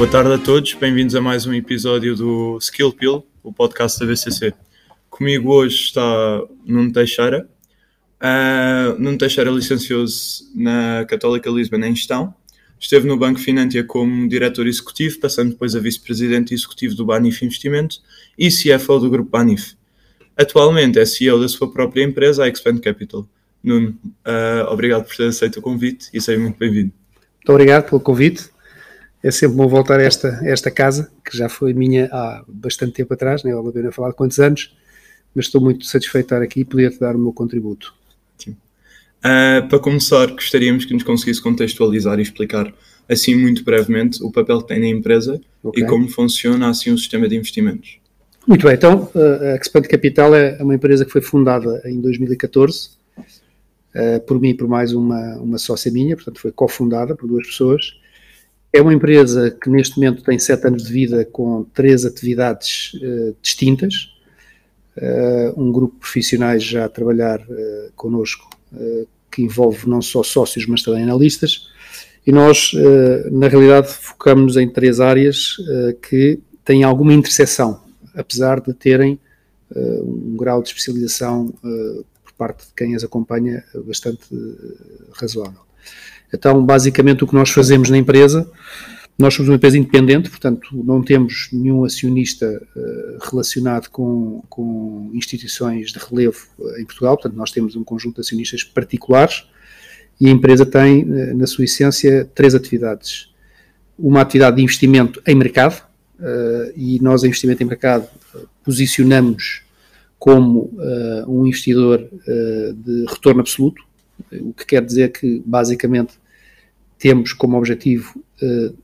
Boa tarde a todos, bem-vindos a mais um episódio do Skill Pill, o podcast da BCC. Comigo hoje está Nuno Teixeira. Uh, Nuno Teixeira licenciou-se na Católica Lisbon em Gestão. Esteve no Banco Finantia como diretor executivo, passando depois a vice-presidente executivo do Banif Investimento e CFO do grupo Banif. Atualmente é CEO da sua própria empresa, a Expand Capital. Nuno, uh, obrigado por ter aceito o convite e seja muito bem-vindo. Muito obrigado pelo convite é sempre bom voltar a esta, a esta casa, que já foi minha há bastante tempo atrás, nem vale a pena falar de quantos anos, mas estou muito satisfeito de estar aqui e poder-te dar o meu contributo. Uh, para começar, gostaríamos que nos conseguisse contextualizar e explicar, assim muito brevemente, o papel que tem na empresa okay. e como funciona assim o sistema de investimentos. Muito bem, então a Expand Capital é uma empresa que foi fundada em 2014 uh, por mim e por mais uma, uma sócia minha, portanto foi cofundada por duas pessoas é uma empresa que neste momento tem sete anos de vida com três atividades uh, distintas. Uh, um grupo de profissionais já a trabalhar uh, connosco, uh, que envolve não só sócios, mas também analistas. E nós, na realidade, focamos em três áreas que têm alguma interseção, apesar de terem um grau de especialização por parte de quem as acompanha bastante razoável. Então, basicamente, o que nós fazemos na empresa, nós somos uma empresa independente, portanto, não temos nenhum acionista uh, relacionado com, com instituições de relevo uh, em Portugal, portanto, nós temos um conjunto de acionistas particulares e a empresa tem, uh, na sua essência, três atividades. Uma atividade de investimento em mercado, e nós, em investimento em mercado, posicionamos como um investidor de retorno absoluto, o que quer dizer que, basicamente, temos como objetivo uh,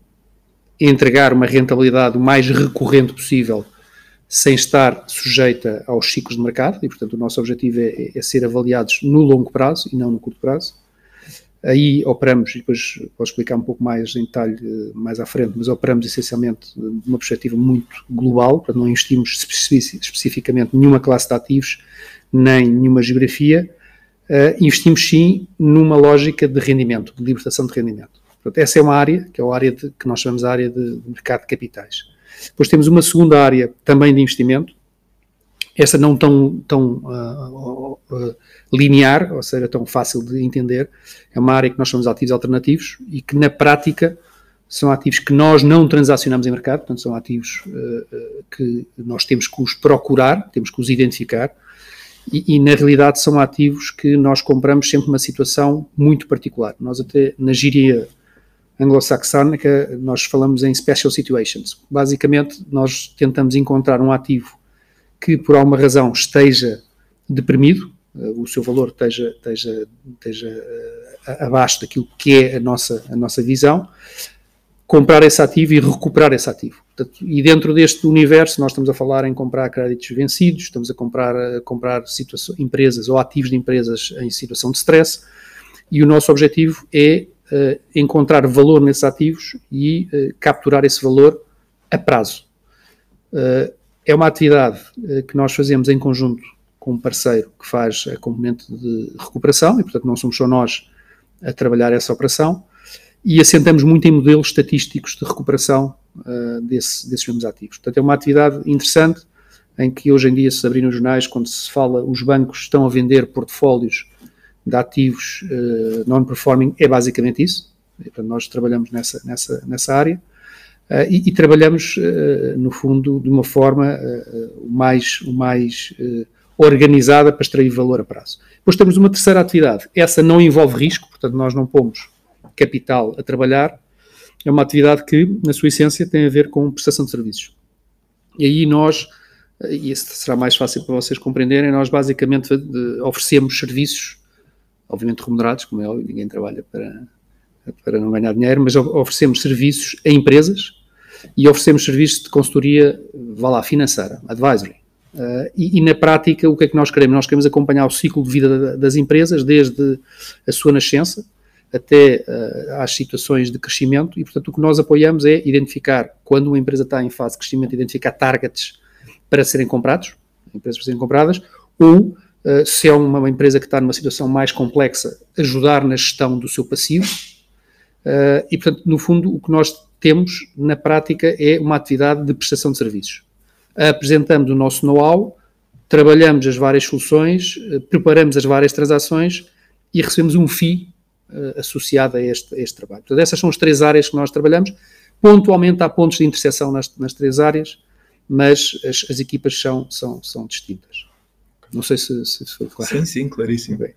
entregar uma rentabilidade o mais recorrente possível, sem estar sujeita aos ciclos de mercado, e, portanto, o nosso objetivo é, é ser avaliados no longo prazo e não no curto prazo. Aí operamos, e depois posso explicar um pouco mais em detalhe uh, mais à frente, mas operamos essencialmente de uma perspectiva muito global, não investimos especificamente nenhuma classe de ativos, nem nenhuma geografia, uh, investimos sim numa lógica de rendimento, de libertação de rendimento. Portanto, essa é uma área, que é a área de, que nós chamamos de área de mercado de capitais. Depois temos uma segunda área também de investimento, essa não tão, tão uh, uh, linear, ou seja, tão fácil de entender, é uma área que nós chamamos de ativos alternativos e que na prática são ativos que nós não transacionamos em mercado, portanto são ativos uh, que nós temos que os procurar, temos que os identificar, e, e, na realidade são ativos que nós compramos sempre numa situação muito particular. Nós até na gíria anglo-saxónica nós falamos em special situations. Basicamente nós tentamos encontrar um ativo que por alguma razão esteja deprimido, uh, o seu valor esteja, esteja, esteja uh, abaixo daquilo que é a nossa, a nossa visão, comprar esse ativo e recuperar esse ativo. E dentro deste universo, nós estamos a falar em comprar créditos vencidos, estamos a comprar, a comprar empresas ou ativos de empresas em situação de stress, e o nosso objetivo é uh, encontrar valor nesses ativos e uh, capturar esse valor a prazo. Uh, é uma atividade que nós fazemos em conjunto com um parceiro que faz a componente de recuperação, e portanto não somos só nós a trabalhar essa operação, e assentamos muito em modelos estatísticos de recuperação uh, desse, desses mesmos ativos. Portanto, é uma atividade interessante em que hoje em dia se abrir nos jornais, quando se fala, os bancos estão a vender portfólios de ativos uh, non-performing, é basicamente isso. Portanto, nós trabalhamos nessa, nessa, nessa área uh, e, e, trabalhamos, no fundo, de uma forma mais, mais organizada para extrair valor a prazo. Depois temos uma terceira atividade. Essa não envolve risco, portanto, nós não pomos capital a trabalhar, é uma atividade que, na sua essência, tem a ver com prestação de serviços. E aí nós, e isso será mais fácil para vocês compreenderem, nós basicamente oferecemos serviços, obviamente remunerados, como é óbvio, ninguém trabalha para, para não ganhar dinheiro, mas oferecemos serviços a empresas e oferecemos serviços de consultoria, vá lá, financeira, advisory. Uh, e, e, na prática, o que é que nós queremos? Nós queremos acompanhar o ciclo de vida das empresas desde a sua nascença, até uh, às situações de crescimento e, portanto, o que nós apoiamos é identificar, quando uma empresa está em fase de crescimento, identificar targets para serem comprados, empresas para serem compradas, ou, uh, se é uma empresa que está numa situação mais complexa, ajudar na gestão do seu passivo. Uh, e, portanto, no fundo, o que nós temos, na prática, é uma atividade de prestação de serviços. Apresentamos o nosso know-how, trabalhamos as várias soluções, preparamos as várias transações e recebemos um FII uh, associado a este, a este trabalho. Portanto, essas são as três áreas que nós trabalhamos. Pontualmente há pontos de interseção nas, nas três áreas, mas as, as, equipas são, são, são distintas. Não sei se, se, foi claro. Sim, sim, claríssimo. Uh,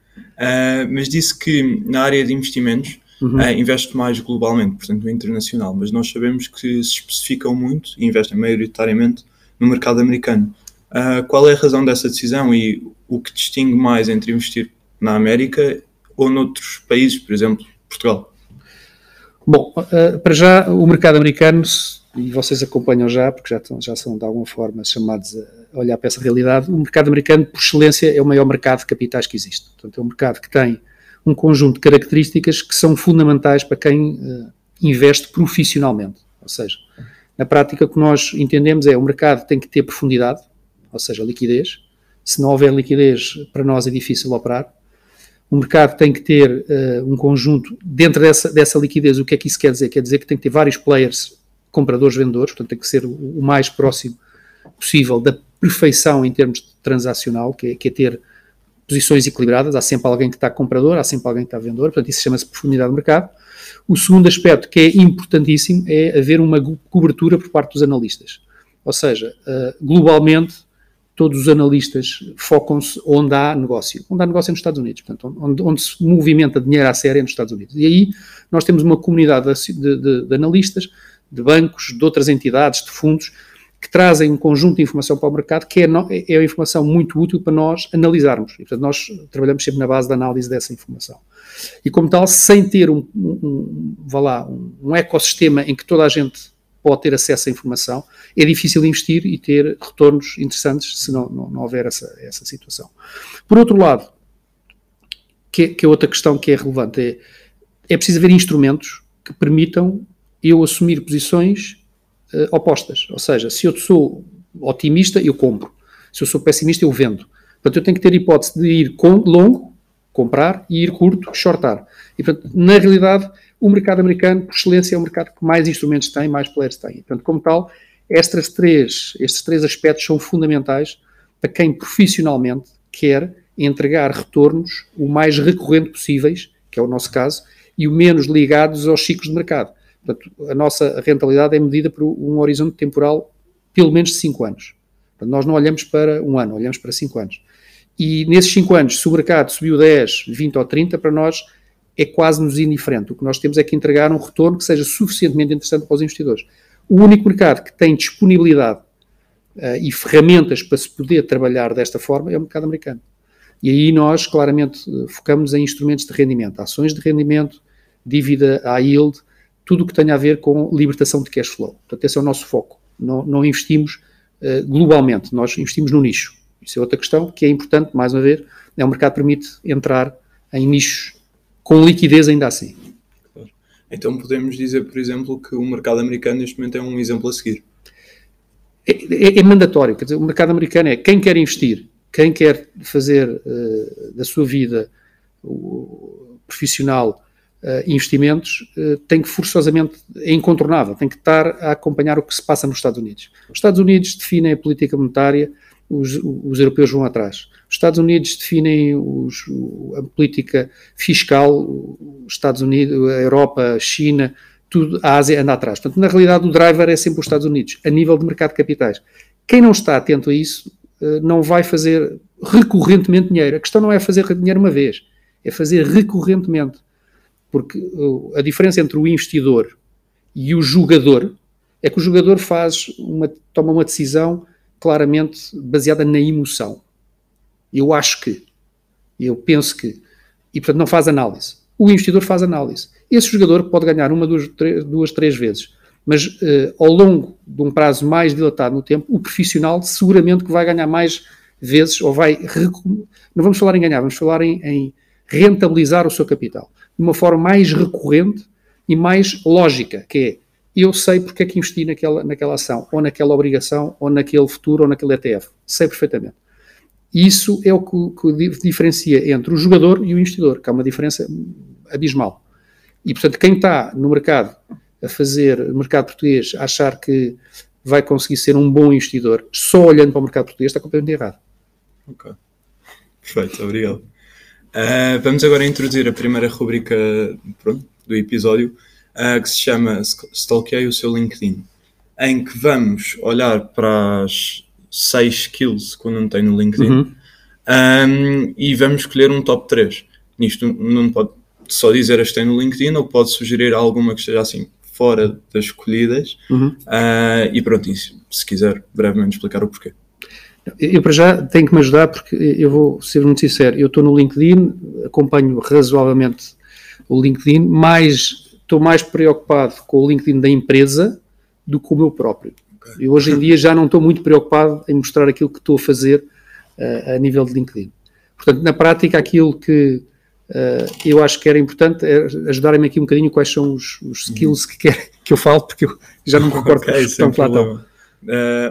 mas disse que na área de investimentos uhum. uh, investe mais globalmente, portanto no internacional, mas nós sabemos que se especificam muito e investem maioritariamente no mercado americano. Uh, qual é a razão dessa decisão e o que distingue mais entre investir na América ou noutros países, por exemplo, Portugal? Bom, uh, para já o mercado americano, e vocês acompanham já, porque já, estão, já são de alguma forma chamados a olhar para essa realidade, o mercado americano, por excelência, é o maior mercado de capitais que existe. Portanto, é um mercado que tem um conjunto de características que são fundamentais para quem uh, investe profissionalmente. Ou seja, na prática, o que nós entendemos é o mercado tem que ter profundidade, ou seja, liquidez. Se não houver liquidez, para nós é difícil operar. O mercado tem que ter uh, um conjunto, dentro dessa, dessa liquidez, o que é que isso quer dizer? Quer dizer que tem que ter vários players, compradores, vendedores, portanto tem que ser o, mais próximo possível da perfeição em termos transacional, que é, que é ter posições equilibradas, há sempre alguém que está comprador, há sempre alguém que está vendedor, portanto isso chama-se profundidade do mercado. O segundo aspecto que é importantíssimo é haver uma cobertura por parte dos analistas. Ou seja, uh, globalmente todos os analistas focam-se onde há negócio. Onde há negócio é nos Estados Unidos, portanto, onde, onde se movimenta dinheiro à série é nos Estados Unidos. E aí nós temos uma comunidade de, de, de, analistas, de bancos, de outras entidades, de fundos, que trazem um conjunto de informação para o mercado que é, é uma informação muito útil para nós analisarmos. E, portanto, nós trabalhamos sempre na base da análise dessa informação. E, como tal, sem ter um, um, um, vá lá, um, um ecossistema em que toda a gente pode ter acesso à informação, é difícil investir e ter retornos interessantes se não, não, não houver essa, essa situação. Por outro lado, que, que é outra questão que é relevante, é, é preciso haver instrumentos que permitam eu assumir posições uh, opostas. Ou seja, se eu sou otimista, eu compro. Se eu sou pessimista, eu vendo. Portanto, eu tenho que ter hipótese de ir com, longo, comprar, e ir curto, shortar. E, portanto, na realidade, o mercado americano, por excelência, é o mercado que mais instrumentos tem, mais players tem. Portanto, como tal, estas três, estes três aspectos são fundamentais para quem profissionalmente quer entregar retornos o mais recorrente possíveis, que é o nosso caso, e o menos ligados aos ciclos de mercado. Portanto, a nossa rentabilidade é medida por um horizonte temporal pelo menos de 5 anos. Portanto, nós não olhamos para um ano, olhamos para 5 anos. E nesses 5 anos, se o mercado subiu 10, 20 ou 30, para nós é quase nos indiferente. O que nós temos é que entregar um retorno que seja suficientemente interessante para os investidores. O único mercado que tem disponibilidade uh, e ferramentas para se poder trabalhar desta forma é o mercado americano. E aí nós claramente focamos em instrumentos de rendimento, ações de rendimento, dívida à yield, tudo o que tenha a ver com libertação de cash flow. Portanto, esse é o nosso foco. Não, não investimos uh, globalmente, nós investimos no nicho. Isso é outra questão que é importante, mais uma vez, é o mercado permite entrar em nichos com liquidez ainda assim. Então podemos dizer, por exemplo, que o mercado americano neste momento é um exemplo a seguir. É, é, é mandatório, quer dizer, o mercado americano é quem quer investir, quem quer fazer uh, da sua vida uh, profissional uh, investimentos, eh, tem que forçosamente, é incontornável, tem que estar a acompanhar o que se passa nos Estados Unidos. Os Estados Unidos definem a política monetária, os, os europeus vão atrás. Os Estados Unidos definem os, a política fiscal, os Estados Unidos, a Europa, a China, tudo, a Ásia anda atrás. Portanto, na realidade, o driver é sempre os Estados Unidos, a nível de mercado de capitais. Quem não está atento a isso eh, não vai fazer recorrentemente dinheiro. A questão não é fazer dinheiro uma vez, é fazer recorrentemente. Porque a diferença entre o investidor e o jogador é que o jogador faz uma, toma uma decisão claramente baseada na emoção. Eu acho que, eu penso que, e portanto não faz análise. O investidor faz análise. Esse jogador pode ganhar uma, duas, três, duas, três vezes, mas uh, ao longo de um prazo mais dilatado no tempo, o profissional seguramente que vai ganhar mais vezes, ou vai. Não vamos falar em ganhar, vamos falar em, em rentabilizar o seu capital de uma forma mais recorrente e mais lógica, que é eu sei porque é que investi naquela, naquela ação, ou naquela obrigação, ou naquele futuro, ou naquele ETF. Sei perfeitamente. Isso é o que, que diferencia entre o jogador e o investidor, que há uma diferença abismal. E, portanto, quem está no mercado a fazer mercado português achar que vai conseguir ser um bom investidor só olhando para o mercado português está completamente errado. Ok. Perfeito, obrigado. Uh, vamos agora introduzir a primeira rubrica pronto, do episódio, uh, que se chama Stalkeei o seu LinkedIn, em que vamos olhar para as seis skills que eu não tenho no LinkedIn uhum. um, e vamos escolher um top 3. Nisto não pode só dizer as que tem no LinkedIn ou pode sugerir alguma que esteja assim fora das escolhidas uhum. uh, e pronto, isso, se quiser brevemente explicar o porquê. Eu para já tenho que me ajudar porque eu vou ser muito sincero, eu estou no LinkedIn, acompanho razoavelmente o LinkedIn, mas estou mais preocupado com o LinkedIn da empresa do que o meu próprio. Okay. Eu hoje em dia já não estou muito preocupado em mostrar aquilo que estou a fazer uh, a nível de LinkedIn. Portanto, na prática, aquilo que uh, eu acho que era importante é ajudar-me aqui um bocadinho quais são os, os skills uhum. que, que eu falo, porque eu já não me recordo okay, que estão lá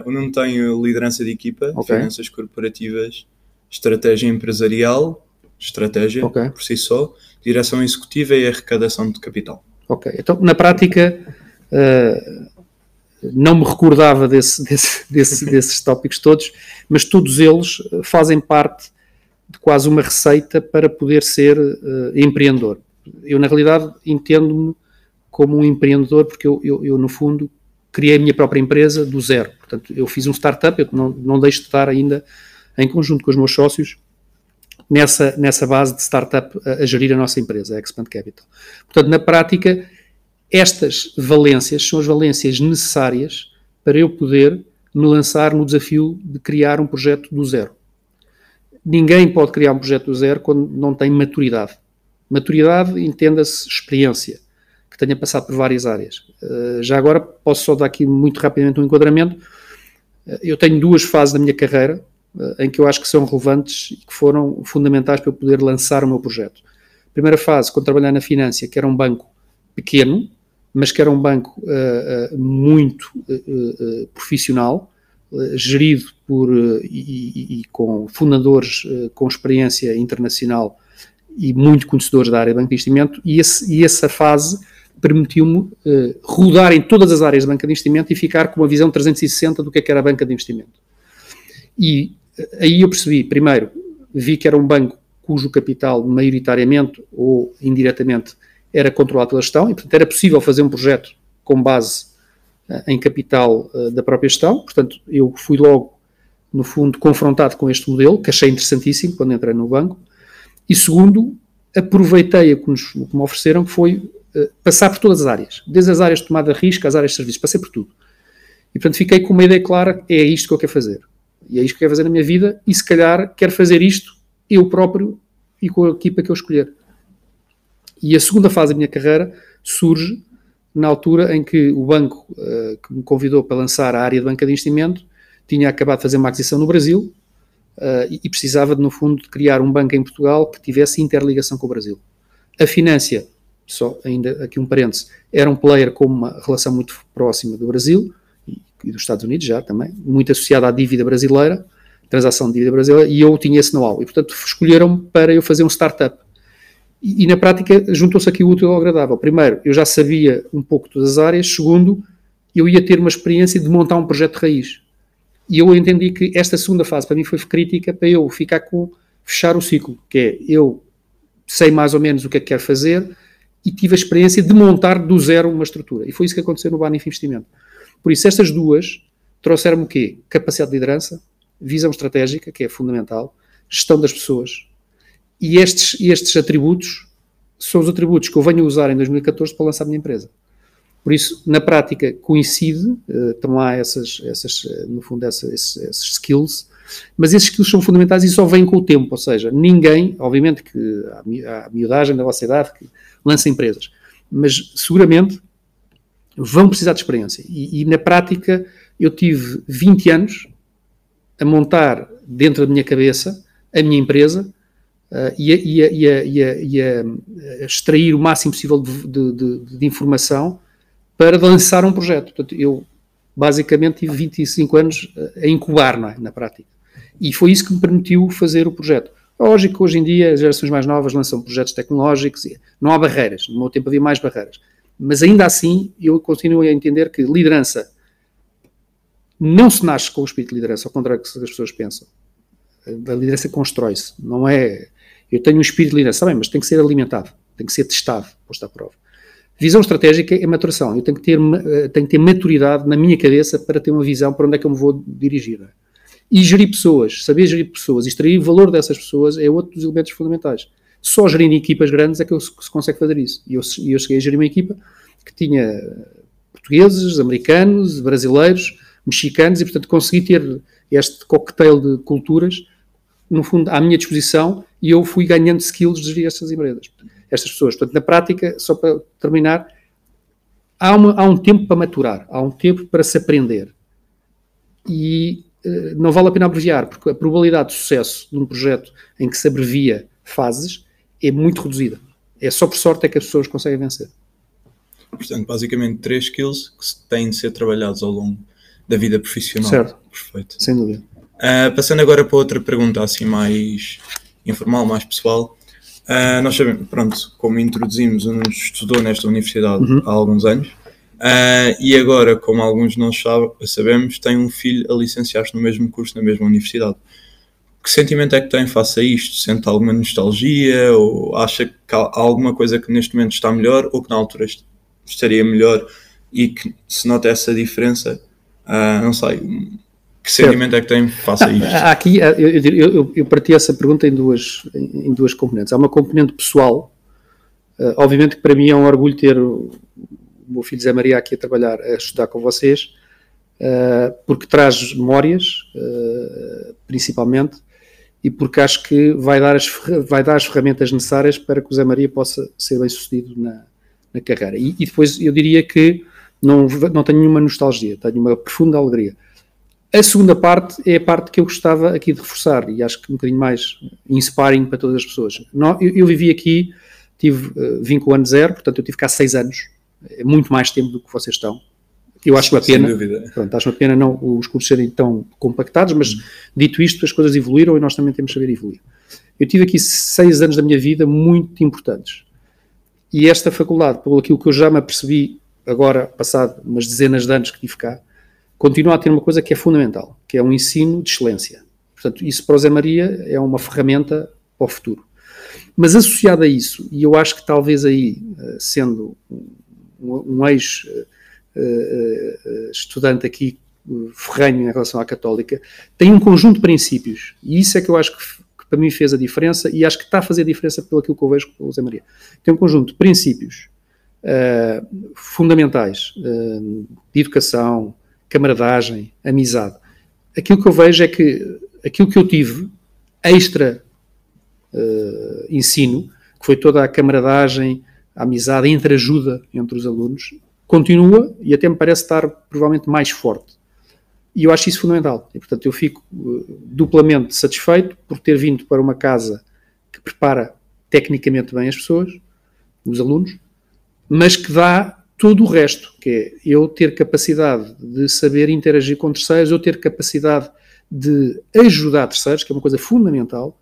eu não tenho liderança de equipa, okay. finanças corporativas, estratégia empresarial, estratégia okay. por si só, direção executiva e arrecadação de capital. Ok, então na prática uh, não me recordava desse, desse, desse, desses tópicos todos, mas todos eles fazem parte de quase uma receita para poder ser uh, empreendedor. Eu, na realidade, entendo-me como um empreendedor porque eu, eu, eu, no fundo, criei a minha própria empresa do zero. Portanto, eu fiz um startup, eu não, não deixo de estar ainda em conjunto com os meus sócios nessa, nessa base de startup a, a gerir a nossa empresa, a Expand Capital. Portanto, na prática, estas valências são as valências necessárias para eu poder me lançar no desafio de criar um projeto do zero. Ninguém pode criar um projeto do zero quando não tem maturidade. Maturidade entenda-se experiência tenha passado por várias áreas. Uh, já agora posso só dar aqui muito rapidamente um enquadramento. Uh, eu tenho duas fases da minha carreira em que eu acho que são relevantes e que foram fundamentais para eu poder lançar o meu projeto. Primeira fase, quando trabalhei na Finância, que era um banco pequeno, mas que era um banco muito profissional, gerido por e, e, com fundadores com experiência internacional e muito conhecedores da área de banco de investimento, e, esse, e essa fase permitiu-me uh, rodar em todas as áreas de banca de investimento e ficar com uma visão 360 do que, é que era a banca de investimento. E uh, aí eu percebi, primeiro, vi que era um banco cujo capital maioritariamente ou indiretamente era controlado pela gestão e, portanto, era possível fazer um projeto com base uh, em capital da própria gestão. Portanto, eu fui logo, no fundo, confrontado com este modelo, que achei interessantíssimo quando entrei no banco. E segundo, aproveitei a que, nos, que me ofereceram, que foi eh, passar por todas as áreas, desde as áreas de tomada de risco às áreas de serviços, passei por tudo. E portanto fiquei com uma ideia clara: é isto que eu quero fazer. E é isto que quero fazer na minha vida, e se calhar quero fazer isto eu próprio e com a equipa que eu escolher. E a segunda fase da minha carreira surge na altura em que o banco uh, que me convidou para lançar a área de banca de investimento tinha acabado de fazer uma aquisição no Brasil uh, e, precisava, de, no fundo, de criar um banco em Portugal que tivesse interligação com o Brasil. A Finância só ainda aqui um parêntese, era um player com uma relação muito próxima do Brasil e, dos Estados Unidos já também, muito associada à dívida brasileira, transação de dívida brasileira, e eu tinha esse know-how. E, portanto, escolheram-me para eu fazer um startup. E, e, na prática juntou-se aqui o útil ao agradável. Primeiro, eu já sabia um pouco todas as áreas. Segundo, eu ia ter uma experiência de montar um projeto de raiz. E eu entendi que esta segunda fase para mim foi crítica para eu ficar com, fechar o ciclo, que é eu sei mais ou menos o que é que quero fazer, e tive a experiência de montar do zero uma estrutura. E foi isso que aconteceu no Banif Investimento. Por isso, estas duas trouxeram-me o quê? Capacidade de liderança, visão estratégica, que é fundamental, gestão das pessoas. E estes, estes atributos são os atributos que eu venho a usar em 2014 para lançar a minha empresa. Por isso, na prática, coincide, uh, estão lá essas, essas uh, no fundo, essa, esses, esses, skills, mas esses skills são fundamentais e só vêm com o tempo, ou seja, ninguém, obviamente que há a miudagem da vossa idade, que lança empresas. Mas seguramente vão precisar de experiência. E, e, na prática eu tive 20 anos a montar dentro da minha cabeça a minha empresa uh, e, a, e, a, e, a, extrair o máximo possível de, de, de, de, informação para lançar um projeto. Portanto, eu basicamente tive 25 anos a incubar é? na prática. E foi isso que me permitiu fazer o projeto. Lógico que hoje em dia as gerações mais novas lançam projetos tecnológicos e não há barreiras. No meu tempo havia mais barreiras. Mas ainda assim, eu continuo a entender que liderança não se nasce com o espírito de liderança, ao contrário do que as pessoas pensam. A liderança constrói-se, não é. Eu tenho um espírito de liderança, bem, mas tem que ser alimentado, tem que ser testado, posto à prova. Visão estratégica é maturação. Eu tenho que, ter, eh, tenho que ter maturidade na minha cabeça para ter uma visão para onde é que eu me vou dirigir. E gerir pessoas, saber gerir pessoas, extrair o valor dessas pessoas é outro dos elementos fundamentais. Só gerindo equipas grandes é que se consegue fazer isso. E eu, eu cheguei a gerir uma equipa que tinha portugueses, americanos, brasileiros, mexicanos, e portanto consegui ter este cocktail de culturas, no fundo, à minha disposição, e eu fui ganhando skills de gerir estas empresas estas pessoas. Portanto, na prática, só para terminar, há, uma, há um tempo para maturar, há um tempo para se aprender. E uh, não vale a pena abreviar, porque a probabilidade de sucesso de um projeto em que se abrevia fases é muito reduzida. É só por sorte é que as pessoas conseguem vencer. Portanto, basicamente, três skills que têm de ser trabalhados ao longo da vida profissional. Certo. Perfeito. Sem dúvida. Uh, passando agora para outra pergunta, assim mais informal, mais pessoal. Uh, nós sabemos, pronto, como introduzimos, Nuno estudou nesta universidade uhum. há alguns anos uh, e agora, como alguns de nós sabe, sabemos, tem um filho a licenciar-se no mesmo curso, na mesma universidade. Que sentimento é que tem face a isto? Sente alguma nostalgia ou acha que há alguma coisa que neste momento está melhor ou que na altura estaria melhor e que se nota essa diferença? Uh, não sei, que sentimento é que tem face a isto? Aqui, eu, eu, eu parti essa pergunta em duas, em duas componentes. Há uma componente pessoal, uh, obviamente que para mim é um orgulho ter o, o meu filho Zé Maria aqui a trabalhar, a estudar com vocês, uh, porque traz memórias, principalmente, e porque acho que vai dar, as, vai dar as ferramentas necessárias para que o Zé Maria possa ser bem sucedido na, na carreira. E, e depois eu diria que não, não tenho nenhuma nostalgia, tenho uma profunda alegria a segunda parte é a parte que eu gostava aqui de reforçar e acho que um bocadinho mais inspiring para todas as pessoas. Eu, eu vivi aqui, tive, vim com o ano zero, portanto eu tive cá seis anos, é muito mais tempo do que vocês estão. Eu acho uma pena, pronto, acho uma pena não os cursos serem tão compactados, mas dito isto, as coisas evoluíram e nós também temos de saber evoluir. Eu tive aqui seis anos da minha vida muito importantes. E esta faculdade, pelo aquilo que eu já me apercebi agora, passado umas dezenas de anos que tive cá, continua a ter uma coisa que é fundamental, que é um ensino de excelência. Portanto, isso para o Zé Maria é uma ferramenta para o futuro. Mas associado a isso, e eu acho que talvez aí, eh, sendo um, ex-estudante eh, aqui ferrenho em relação à católica, tem um conjunto de princípios, e isso é que eu acho que, que para mim fez a diferença, e acho que está a fazer a diferença pelo aquilo que eu vejo com o Zé Maria. Tem um conjunto de princípios uh, fundamentais uh, de educação, camaradagem, amizade. Aquilo que eu vejo é que aquilo que eu tive extra uh, ensino, que foi toda a camaradagem, a amizade, a entreajuda entre os alunos, continua e até me parece estar provavelmente mais forte. E eu acho isso fundamental. E, portanto, eu fico uh, duplamente satisfeito por ter vindo para uma casa que prepara tecnicamente bem as pessoas, os alunos, mas que dá todo o resto, que é eu ter capacidade de saber interagir com terceiros, eu ter capacidade de ajudar terceiros, que é uma coisa fundamental,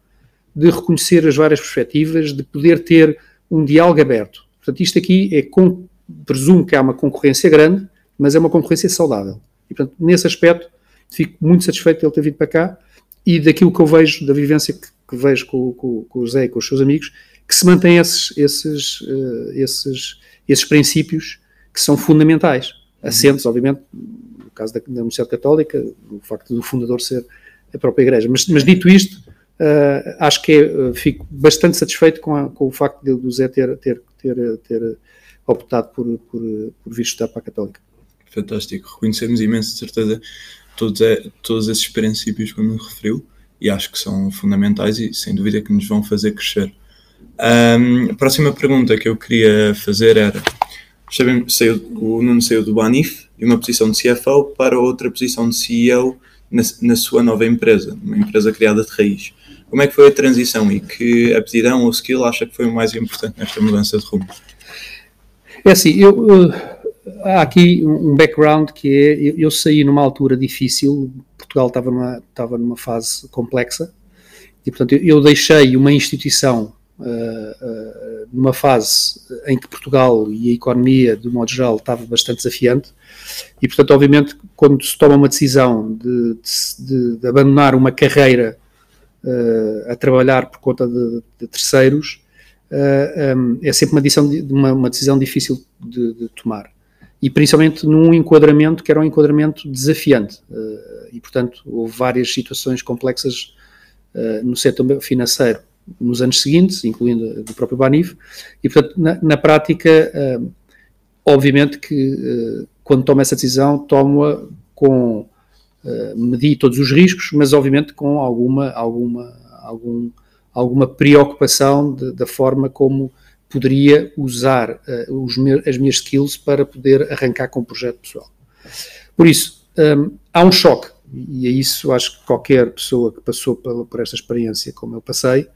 de reconhecer as várias perspectivas, de poder ter um diálogo aberto. Portanto, isto aqui é, com, presumo que há uma concorrência grande, mas é uma concorrência saudável. E, portanto, nesse aspecto, fico muito satisfeito de ele ter vindo para cá e daquilo que eu vejo, da vivência que, que vejo com, com, com, o Zé e com os seus amigos, que se mantém esses, esses, uh, esses, esses princípios que são fundamentais, assentes, obviamente, no caso da, da Universidade Católica, o facto do fundador ser a própria Igreja. Mas, mas dito isto, uh, acho que é, uh, fico bastante satisfeito com, a, com o facto de, do Zé ter, ter, ter, ter optado por, por, por vir estudar para a Católica. Fantástico, reconhecemos imenso, de certeza, todos, é, todos esses princípios que me referiu e acho que são fundamentais e sem dúvida que nos vão fazer crescer. Um, a próxima pergunta que eu queria fazer era sabemos, saiu, o Nuno saiu do Banif, de uma posição de CFO para outra posição de CEO na, na, sua nova empresa, uma empresa criada de raiz. Como é que foi a transição e que aptidão ou skill acha que foi o mais importante nesta mudança de rumo? É assim, eu, há aqui um background que é, eu, eu, saí numa altura difícil, Portugal estava numa, estava numa fase complexa, e portanto eu, deixei uma instituição numa fase em que Portugal e a economia, de modo geral, estava bastante desafiante, e, portanto, obviamente, quando se toma uma decisão de, de, de abandonar uma carreira uh, a trabalhar por conta de, de terceiros, eh, um, é sempre uma decisão, uma, uma decisão difícil de, tomar. E principalmente num enquadramento que era um enquadramento desafiante. Uh, e, portanto, houve várias situações complexas no setor financeiro nos anos seguintes, incluindo do próprio Banif, e, portanto, na, na prática, obviamente que quando toma essa decisão, toma com uh, medir todos os riscos, mas obviamente com alguma, alguma, algum, alguma preocupação de, da forma como poderia usar uh, os as minhas skills para poder arrancar com o projeto pessoal. Por isso, um, há um choque, e é isso acho que qualquer pessoa que passou por, por esta experiência, como eu passei,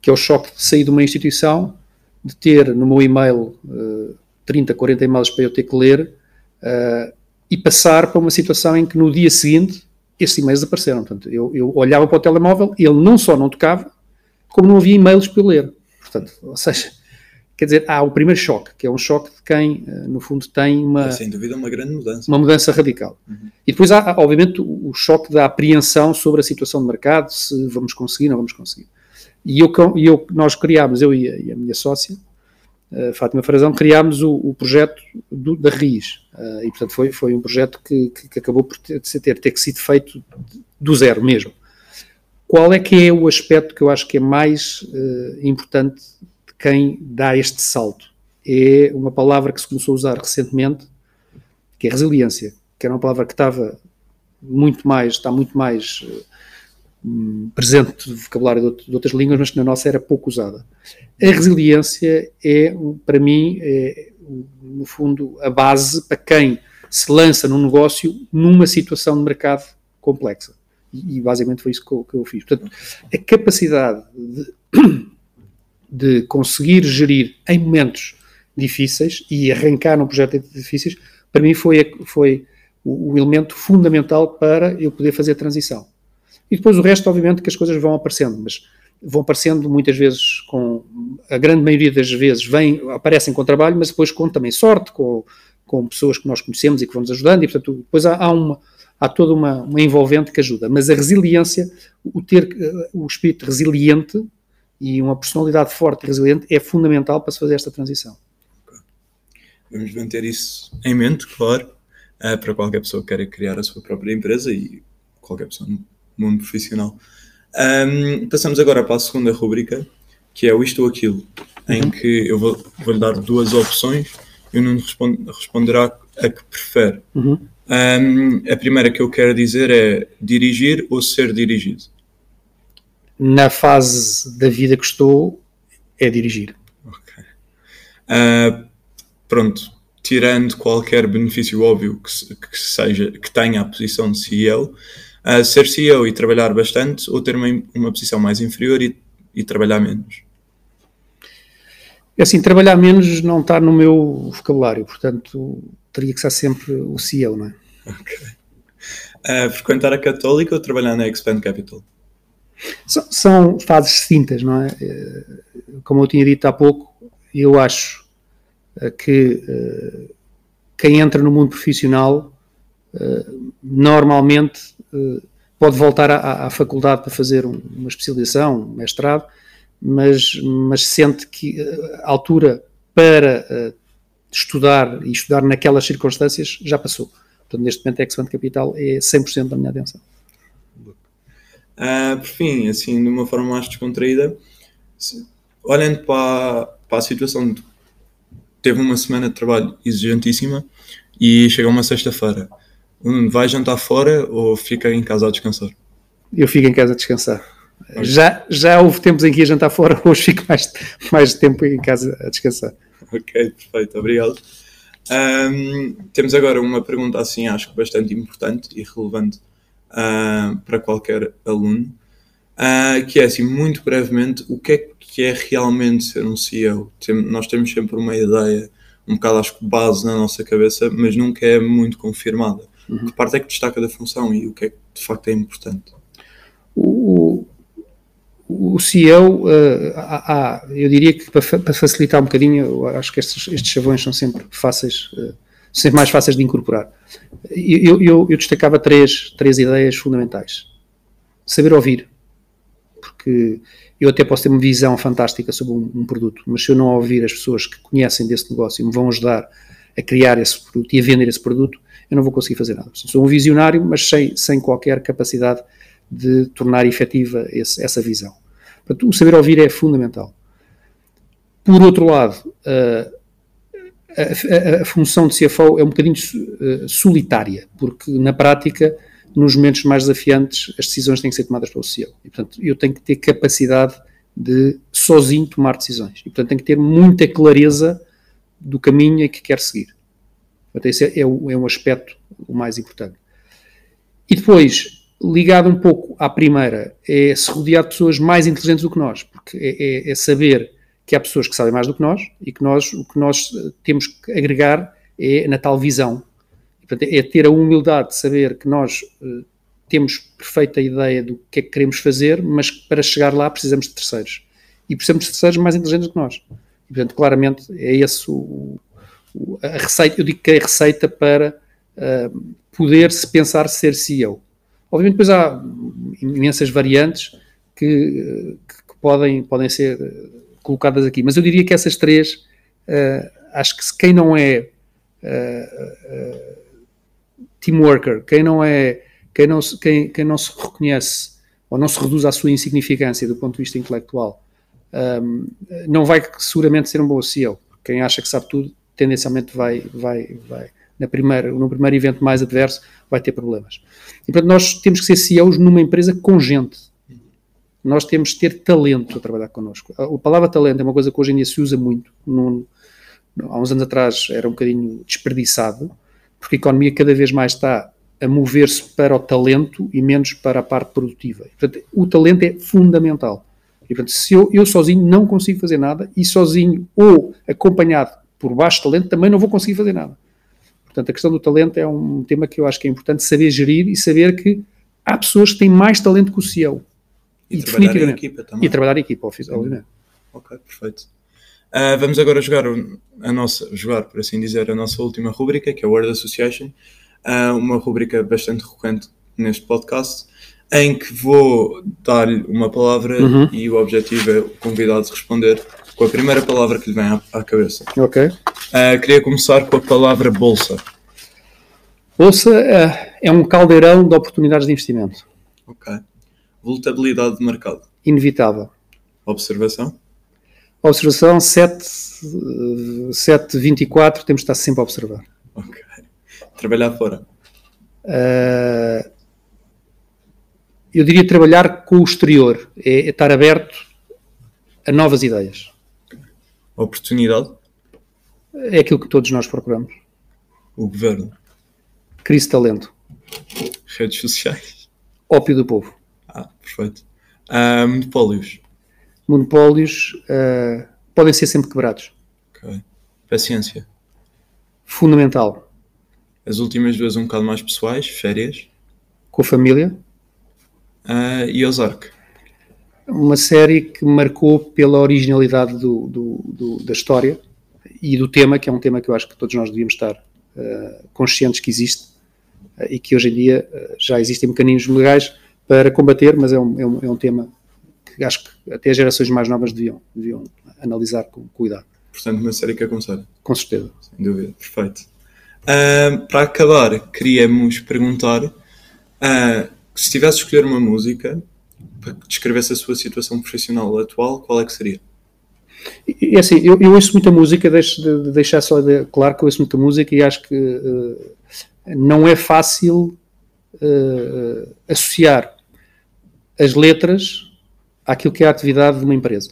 que é o choque de sair de uma instituição, de ter no meu e-mail uh, 30, 40 e-mails para eu ter que ler, uh, e passar para uma situação em que no dia seguinte esses e-mails apareceram. Portanto, eu, eu, olhava para o telemóvel ele não só não tocava, como não havia e-mails para eu ler. Portanto, ou seja, quer dizer, há o primeiro choque, que é um choque de quem, uh, no fundo, tem uma... É, sem dúvida, uma grande mudança. Uma mudança radical. Uhum. E depois há, obviamente, o, choque da apreensão sobre a situação de mercado, se vamos conseguir ou não vamos conseguir. E eu, eu, nós criámos, eu e a, e a minha sócia, uh, Fátima Frazão, criámos o, o projeto do, da RIS. Uh, e, portanto, foi, foi um projeto que, que, que acabou por ter, ter, ter sido feito do zero mesmo. Qual é que é o aspecto que eu acho que é mais uh, importante de quem dá este salto? É uma palavra que se começou a usar recentemente, que é resiliência, que era uma palavra que estava muito mais, está muito mais uh, presente no vocabulário de, de, outras línguas, mas que na nossa era pouco usada. A resiliência é, para mim, é, no fundo, a base para quem se lança num negócio numa situação de mercado complexa. E, basicamente foi isso que eu, que eu, fiz. Portanto, a capacidade de, de conseguir gerir em momentos difíceis e arrancar num projeto difíceis, para mim foi, foi o, o elemento fundamental para eu poder fazer a transição. E depois o resto, obviamente, que as coisas vão aparecendo, mas vão aparecendo muitas vezes com a grande maioria das vezes vêm, aparecem com trabalho, mas depois com também sorte, com, com pessoas que nós conhecemos e que vão nos ajudando, e portanto depois há, há uma há toda uma, uma envolvente que ajuda, mas a resiliência, o ter o espírito resiliente e uma personalidade forte e resiliente é fundamental para se fazer esta transição. Vamos manter isso em mente, claro, eh, para qualquer pessoa que queira criar a sua própria empresa e qualquer pessoa no mundo profissional. Um, passamos agora para a segunda rubrica, que é o isto ou aquilo, em que eu vou, vou-lhe dar duas opções e o Nuno responde, responderá a que prefere. Uhum. Um, a primeira que eu quero dizer é dirigir ou ser dirigido. Na fase da vida que estou, é dirigir. Ok. Uh, pronto, tirando qualquer benefício óbvio que, que, seja, que tenha a posição de CEO, uh, ser CEO e trabalhar bastante ou ter uma, uma posição mais inferior e, e trabalhar menos? É assim, trabalhar menos não está no meu vocabulário, portanto teria que ser sempre o CEO, não é? Ok. Uh, frequentar a Católica ou trabalhar na Expand Capital? São, são, fases distintas, não é? Eh, como eu tinha dito há pouco, eu acho eh, que uh, quem entra no mundo profissional uh, normalmente pode voltar à, à, faculdade para fazer um, uma especialização, um mestrado, mas, mas sente que a altura para estudar e estudar naquelas circunstâncias já passou. Portanto, neste momento, a Excellent Capital é 100% da minha atenção. Uh, por fim, assim, de uma forma mais descontraída, olhando para, para a situação, de, teve uma semana de trabalho exigentíssima e chega uma sexta-feira. Vai jantar fora ou fica em casa a descansar? Eu fico em casa a descansar. Já, já houve tempos em que ia jantar fora, hoje fico mais, mais tempo em casa a descansar. Ok, perfeito, obrigado. Um, temos agora uma pergunta assim, acho que bastante importante e relevante uh, para qualquer aluno, uh, que é assim, muito brevemente, o que é que é realmente ser um CEO? Tem, nós temos sempre uma ideia, um bocado acho que base na nossa cabeça, mas nunca é muito confirmada. Uhum. Que parte é que destaca da função e o que é que de facto é importante? O, o CEO, uh, há, há, eu diria que para, facilitar um bocadinho, acho que estes, estes chavões são sempre fáceis, uh, sempre mais fáceis de incorporar. Eu, eu, eu, destacava três, três ideias fundamentais. Saber ouvir, porque eu até posso ter uma visão fantástica sobre um, um, produto, mas se eu não ouvir as pessoas que conhecem desse negócio e me vão ajudar a criar esse produto e a vender esse produto, eu não vou conseguir fazer nada. Sou um visionário, mas sem, sem qualquer capacidade de tornar efetiva esse, essa visão. Portanto, o saber ouvir é fundamental. Por outro lado, a, a, a função de CFO é um bocadinho uh, solitária, porque na prática, nos momentos mais desafiantes, as decisões têm que ser tomadas pelo CEO. E, portanto, eu tenho que ter capacidade de sozinho tomar decisões. E, portanto, tenho que ter muita clareza do caminho que quer seguir. Portanto, esse é, é, é um aspecto o mais importante. E depois, ligado um pouco à primeira, é se rodear de pessoas mais inteligentes do que nós, porque é, é, é, saber que há pessoas que sabem mais do que nós e que nós, o que nós eh, temos que agregar é na tal visão. portanto, é ter a humildade de saber que nós uh, temos perfeita ideia do que é que queremos fazer, mas para chegar lá precisamos de terceiros. E precisamos de terceiros mais inteligentes do que nós. E, portanto, claramente é esse o, o, a receita, eu digo que é a receita para uh, poder-se pensar ser CEO Obviamente, depois há imensas variantes que, que, podem, podem ser colocadas aqui, mas eu diria que essas três, uh, acho que quem não é uh, team worker, quem não é, quem não, se, quem, quem não se reconhece ou não se reduz à sua insignificância do ponto de vista intelectual, um, não vai seguramente ser um bom CEO. Quem acha que sabe tudo, tendencialmente vai, vai, vai na primeira, no primeiro evento mais adverso, vai ter problemas. E, portanto, nós temos que ser CEOs numa empresa com gente. Nós temos que ter talento a trabalhar connosco. A palavra talento é uma coisa que hoje em dia se usa muito. Há uns anos atrás era um bocadinho desperdiçado, porque a economia cada vez mais está a mover-se para o talento e menos para a parte produtiva. Portanto, o talento é fundamental. E, portanto, se eu, eu sozinho não consigo fazer nada e sozinho ou acompanhado por baixo talento também não vou conseguir fazer nada. Portanto, a questão do talento é um tema que eu acho que é importante saber gerir e saber que há pessoas que têm mais talento que o CEO. E, e trabalhar em equipa também. E trabalhar em equipa, obviamente. Ok, perfeito. Uh, vamos agora jogar a nossa, jogar, por assim dizer, a nossa última rubrica, que é o Word Association. Uh, uma rubrica bastante recorrente neste podcast, em que vou dar-lhe uma palavra uhum. e o objetivo é o convidado responder com a primeira palavra que lhe vem à, à cabeça. Ok. Uh, queria começar com a palavra bolsa. Bolsa uh, é um caldeirão de oportunidades de investimento. Ok. Volatilidade de mercado. Inevitável. Observação. Observação 7, 724, temos de estar sempre a observar. Ok. Trabalhar fora. Uh, eu diria trabalhar com o exterior, é, é estar aberto a novas ideias. Oportunidade? É aquilo que todos nós procuramos. O governo. Crise de talento. Redes sociais. Ópio do povo. Ah, perfeito. Uh, monopólios. Monopólios uh, podem ser sempre quebrados. Ok. Paciência. Fundamental. As últimas duas um bocado mais pessoais, férias. Com a família. Uh, e Ozark uma série que marcou pela originalidade do, do, do, da história e do tema, que é um tema que eu acho que todos nós devíamos estar uh, conscientes que existe uh, e que hoje em dia uh, já existem mecanismos legais para combater, mas é um, é um, é um tema que acho que até as gerações mais novas deviam, deviam analisar com cuidado. Portanto, uma série que aconselho. Com certeza. Sem dúvida, perfeito. para acabar, queríamos perguntar se tivesse escolher uma música descrevesse a sua situação profissional atual, qual é que seria? É assim, eu, eu ouço muita música, deixo de, de deixar só de, claro que eu ouço muita música e acho que uh, não é fácil uh, associar as letras àquilo que é a atividade de uma empresa.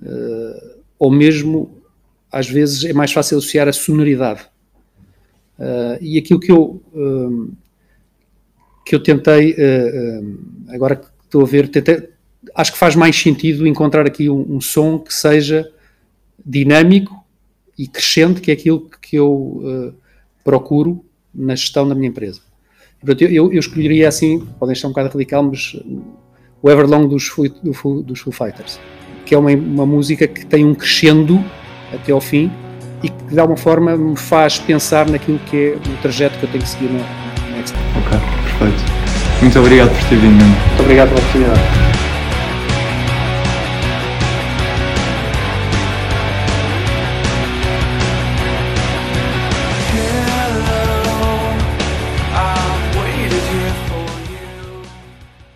Uh, ou mesmo, às vezes, é mais fácil associar a sonoridade. e aquilo que eu, que eu tentei, agora estou a ver, acho que faz mais sentido encontrar aqui um, um, som que seja dinâmico e crescente, que é aquilo que eu uh, procuro na gestão da minha empresa. Eu, eu, escolheria assim, podem estar um bocado radical, mas o Everlong dos, do, dos Foo Fighters, que é uma, uma música que tem um crescendo até ao fim e que de alguma forma me faz pensar naquilo que é o trajeto que eu tenho que seguir na, Ok, perfeito. Muito obrigado por ter vindo. Muito obrigado pela oportunidade.